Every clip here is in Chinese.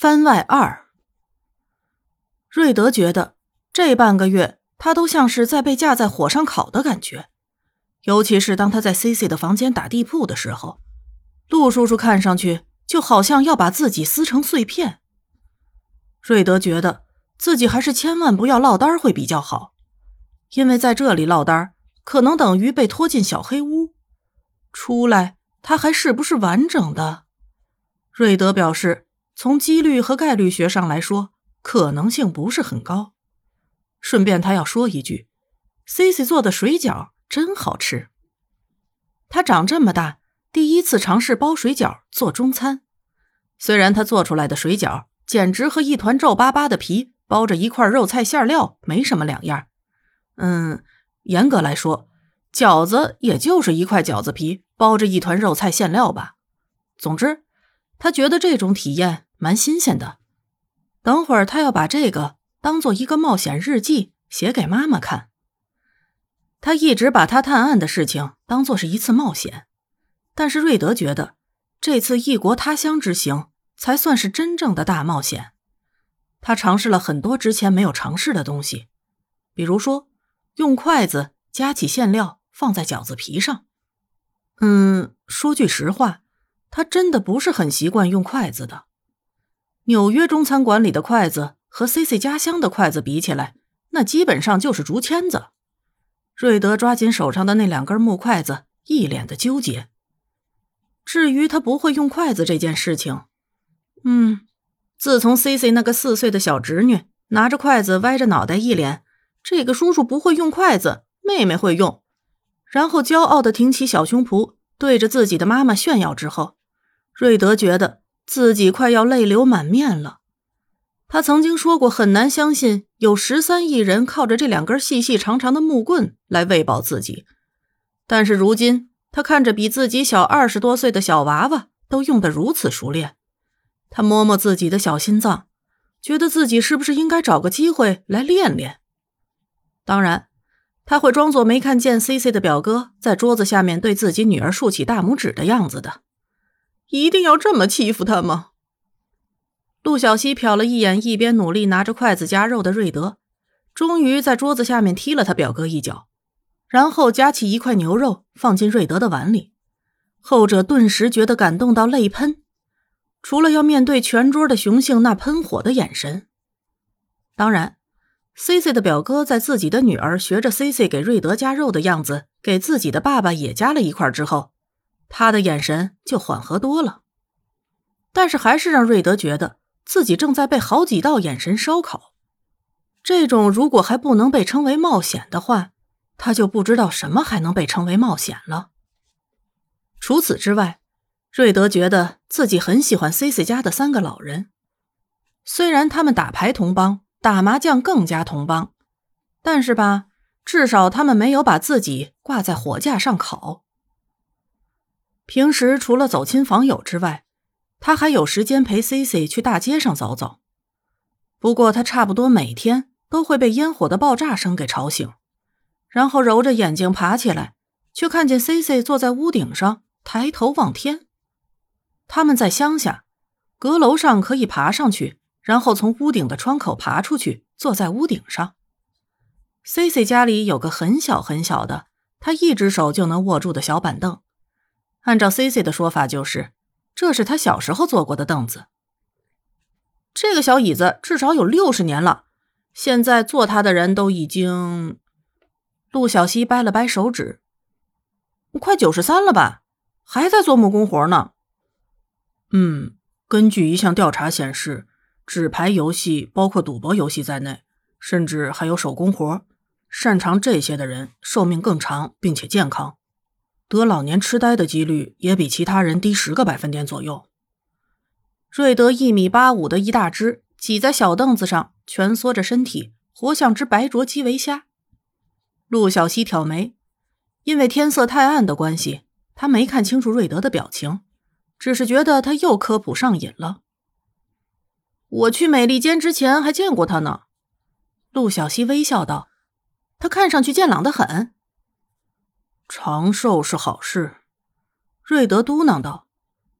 番外二，瑞德觉得这半个月他都像是在被架在火上烤的感觉，尤其是当他在 C C 的房间打地铺的时候，陆叔叔看上去就好像要把自己撕成碎片。瑞德觉得自己还是千万不要落单会比较好，因为在这里落单可能等于被拖进小黑屋，出来他还是不是完整的？瑞德表示。从几率和概率学上来说，可能性不是很高。顺便，他要说一句：“C C 做的水饺真好吃。”他长这么大第一次尝试包水饺做中餐，虽然他做出来的水饺简直和一团皱巴巴的皮包着一块肉菜馅料没什么两样。嗯，严格来说，饺子也就是一块饺子皮包着一团肉菜馅料吧。总之，他觉得这种体验。蛮新鲜的，等会儿他要把这个当做一个冒险日记写给妈妈看。他一直把他探案的事情当做是一次冒险，但是瑞德觉得这次异国他乡之行才算是真正的大冒险。他尝试了很多之前没有尝试的东西，比如说用筷子夹起馅料放在饺子皮上。嗯，说句实话，他真的不是很习惯用筷子的。纽约中餐馆里的筷子和 C C 家乡的筷子比起来，那基本上就是竹签子。瑞德抓紧手上的那两根木筷子，一脸的纠结。至于他不会用筷子这件事情，嗯，自从 C C 那个四岁的小侄女拿着筷子歪着脑袋，一脸“这个叔叔不会用筷子，妹妹会用”，然后骄傲的挺起小胸脯，对着自己的妈妈炫耀之后，瑞德觉得。自己快要泪流满面了。他曾经说过，很难相信有十三亿人靠着这两根细细长长的木棍来喂饱自己。但是如今，他看着比自己小二十多岁的小娃娃都用得如此熟练，他摸摸自己的小心脏，觉得自己是不是应该找个机会来练练？当然，他会装作没看见 C C 的表哥在桌子下面对自己女儿竖起大拇指的样子的。一定要这么欺负他吗？陆小西瞟了一眼一边努力拿着筷子夹肉的瑞德，终于在桌子下面踢了他表哥一脚，然后夹起一块牛肉放进瑞德的碗里。后者顿时觉得感动到泪喷，除了要面对全桌的雄性那喷火的眼神。当然，C C 的表哥在自己的女儿学着 C C 给瑞德夹肉的样子，给自己的爸爸也夹了一块之后。他的眼神就缓和多了，但是还是让瑞德觉得自己正在被好几道眼神烧烤。这种如果还不能被称为冒险的话，他就不知道什么还能被称为冒险了。除此之外，瑞德觉得自己很喜欢 C C 家的三个老人，虽然他们打牌同帮，打麻将更加同帮，但是吧，至少他们没有把自己挂在火架上烤。平时除了走亲访友之外，他还有时间陪 C C 去大街上走走。不过他差不多每天都会被烟火的爆炸声给吵醒，然后揉着眼睛爬起来，却看见 C C 坐在屋顶上抬头望天。他们在乡下，阁楼上可以爬上去，然后从屋顶的窗口爬出去，坐在屋顶上。C C 家里有个很小很小的，他一只手就能握住的小板凳。按照 C C 的说法，就是这是他小时候坐过的凳子。这个小椅子至少有六十年了，现在坐它的人都已经……陆小西掰了掰手指，快九十三了吧，还在做木工活呢。嗯，根据一项调查显示，纸牌游戏，包括赌博游戏在内，甚至还有手工活，擅长这些的人寿命更长，并且健康。得老年痴呆的几率也比其他人低十个百分点左右。瑞德一米八五的一大只，挤在小凳子上，蜷缩着身体，活像只白灼基围虾。陆小西挑眉，因为天色太暗的关系，他没看清楚瑞德的表情，只是觉得他又科普上瘾了。我去美利坚之前还见过他呢。陆小西微笑道：“他看上去健朗的很。”长寿是好事，瑞德嘟囔道，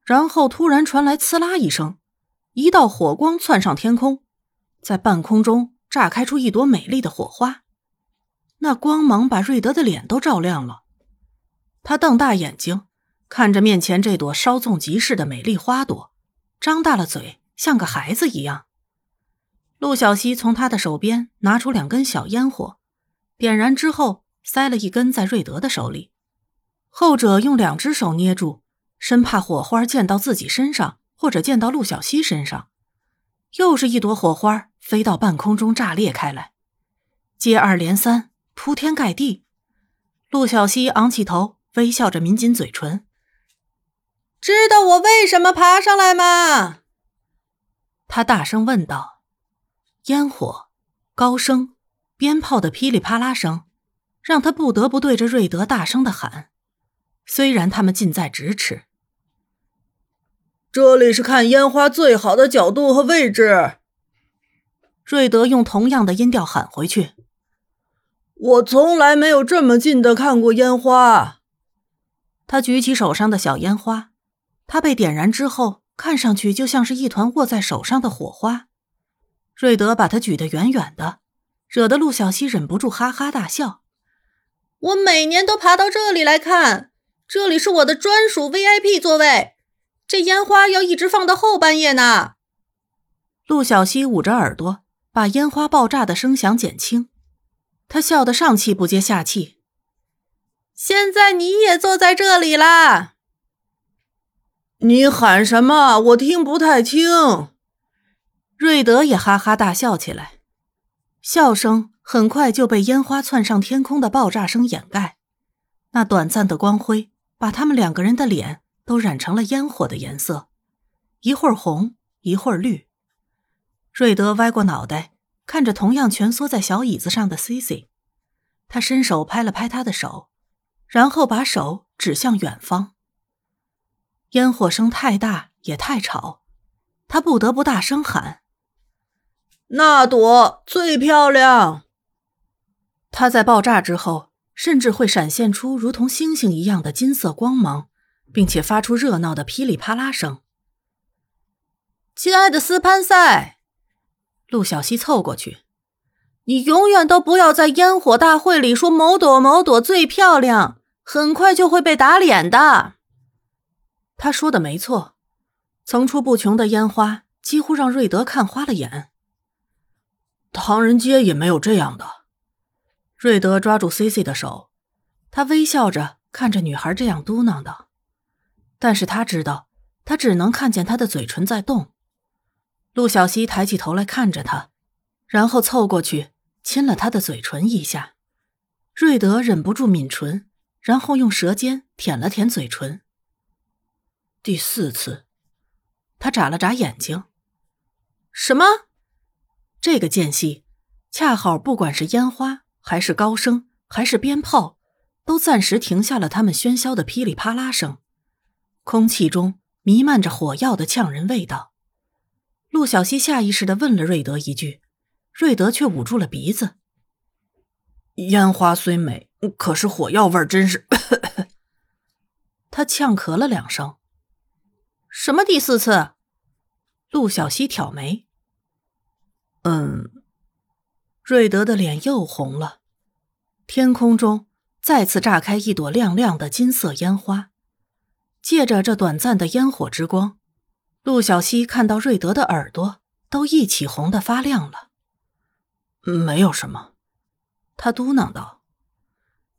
然后突然传来“呲啦”一声，一道火光窜上天空，在半空中炸开出一朵美丽的火花。那光芒把瑞德的脸都照亮了。他瞪大眼睛，看着面前这朵稍纵即逝的美丽花朵，张大了嘴，像个孩子一样。陆小西从他的手边拿出两根小烟火，点燃之后，塞了一根在瑞德的手里。后者用两只手捏住，生怕火花溅到自己身上，或者溅到陆小西身上。又是一朵火花飞到半空中，炸裂开来，接二连三，铺天盖地。陆小西昂起头，微笑着抿紧嘴唇。知道我为什么爬上来吗？他大声问道。烟火、高声、鞭炮的噼里啪啦声，让他不得不对着瑞德大声的喊。虽然他们近在咫尺，这里是看烟花最好的角度和位置。瑞德用同样的音调喊回去：“我从来没有这么近的看过烟花。”他举起手上的小烟花，它被点燃之后，看上去就像是一团握在手上的火花。瑞德把它举得远远的，惹得陆小西忍不住哈哈大笑。我每年都爬到这里来看。这里是我的专属 VIP 座位，这烟花要一直放到后半夜呢。陆小西捂着耳朵，把烟花爆炸的声响减轻。他笑得上气不接下气。现在你也坐在这里啦？你喊什么？我听不太清。瑞德也哈哈大笑起来，笑声很快就被烟花窜上天空的爆炸声掩盖。那短暂的光辉。把他们两个人的脸都染成了烟火的颜色，一会儿红，一会儿绿。瑞德歪过脑袋，看着同样蜷缩在小椅子上的 C C，他伸手拍了拍他的手，然后把手指向远方。烟火声太大也太吵，他不得不大声喊：“那朵最漂亮！”它在爆炸之后。甚至会闪现出如同星星一样的金色光芒，并且发出热闹的噼里啪啦声。亲爱的斯潘塞，陆小西凑过去，你永远都不要在烟火大会里说某朵某朵最漂亮，很快就会被打脸的。他说的没错，层出不穷的烟花几乎让瑞德看花了眼。唐人街也没有这样的。瑞德抓住 C C 的手，他微笑着看着女孩这样嘟囔道，但是他知道，他只能看见她的嘴唇在动。陆小西抬起头来看着他，然后凑过去亲了他的嘴唇一下。瑞德忍不住抿唇，然后用舌尖舔了舔嘴唇。第四次，他眨了眨眼睛。什么？这个间隙，恰好不管是烟花。还是高声，还是鞭炮，都暂时停下了他们喧嚣的噼里啪啦声。空气中弥漫着火药的呛人味道。陆小西下意识的问了瑞德一句，瑞德却捂住了鼻子。烟花虽美，可是火药味真是…… 他呛咳了两声。什么第四次？陆小西挑眉。嗯。瑞德的脸又红了，天空中再次炸开一朵亮亮的金色烟花，借着这短暂的烟火之光，陆小西看到瑞德的耳朵都一起红的发亮了。没有什么，他嘟囔道。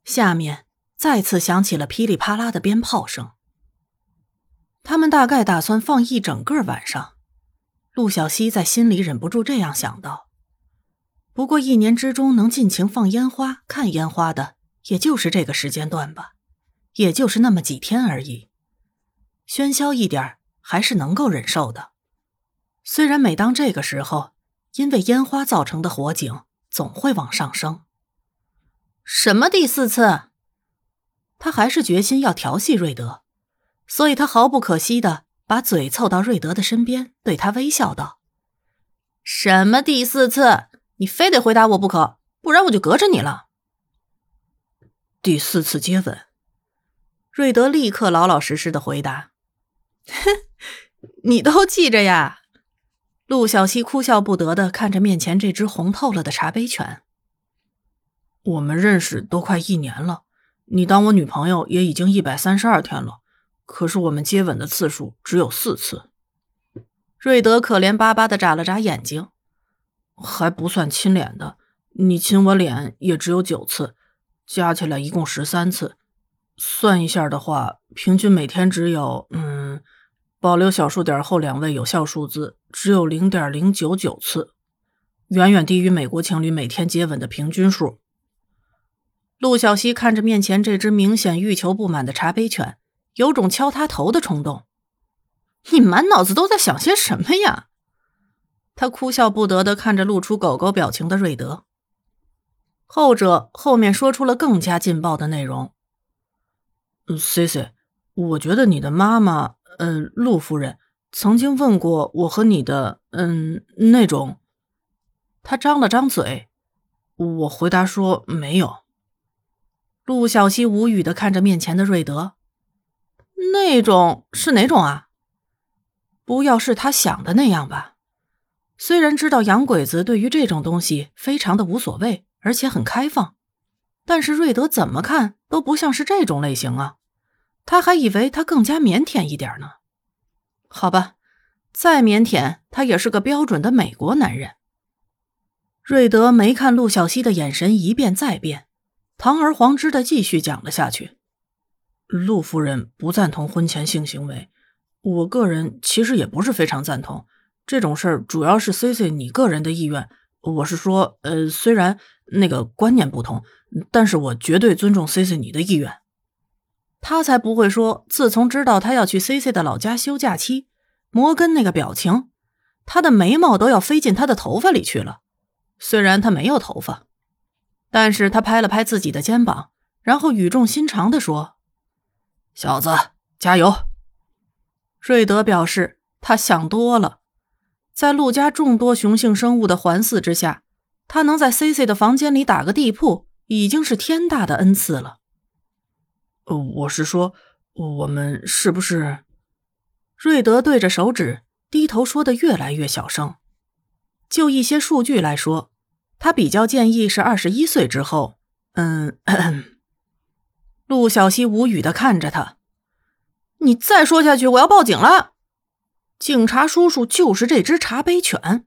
下面再次响起了噼里啪啦的鞭炮声。他们大概打算放一整个晚上，陆小西在心里忍不住这样想到。不过一年之中能尽情放烟花、看烟花的，也就是这个时间段吧，也就是那么几天而已。喧嚣一点还是能够忍受的。虽然每当这个时候，因为烟花造成的火警总会往上升。什么第四次？他还是决心要调戏瑞德，所以他毫不可惜的把嘴凑到瑞德的身边，对他微笑道：“什么第四次？”你非得回答我不可，不然我就隔着你了。第四次接吻，瑞德立刻老老实实的回答：“哼，你都记着呀。”陆小西哭笑不得的看着面前这只红透了的茶杯犬。我们认识都快一年了，你当我女朋友也已经一百三十二天了，可是我们接吻的次数只有四次。瑞德可怜巴巴的眨了眨眼睛，还不算亲脸的，你亲我脸也只有九次，加起来一共十三次。算一下的话，平均每天只有嗯，保留小数点后两位有效数字，只有零点零九九次，远远低于美国情侣每天接吻的平均数。陆小西看着面前这只明显欲求不满的茶杯犬，有种敲他头的冲动。你满脑子都在想些什么呀？他哭笑不得的看着露出狗狗表情的瑞德。后者后面说出了更加劲爆的内容。C C，我觉得你的妈妈，嗯，陆夫人曾经问过我和你的，嗯，那种。他张了张嘴，我回答说没有。陆小西无语的看着面前的瑞德，那种是哪种啊？不要是他想的那样吧。虽然知道洋鬼子对于这种东西非常的无所谓，而且很开放。但是瑞德怎么看都不像是这种类型啊，他还以为他更加腼腆一点呢。好吧，再腼腆，他也是个标准的美国男人。瑞德没看陆小西的眼神一变再变，堂而皇之的继续讲了下去。陆夫人不赞同婚前性行为，我个人其实也不是非常赞同这种事儿，主要是 C C 你个人的意愿。我是说，呃，虽然那个观念不同。但是我绝对尊重 C C 你的意愿，他才不会说。自从知道他要去 C C 的老家休假期，摩根那个表情，他的眉毛都要飞进他的头发里去了。虽然他没有头发，但是他拍了拍自己的肩膀，然后语重心长的说：“小子，加油！”瑞德表示他想多了，在陆家众多雄性生物的环伺之下，他能在 C C 的房间里打个地铺。已经是天大的恩赐了。呃，我是说，我们是不是？瑞德对着手指低头说的越来越小声。就一些数据来说，他比较建议是二十一岁之后。嗯，陆小西无语的看着他。你再说下去，我要报警了。警察叔叔就是这只茶杯犬。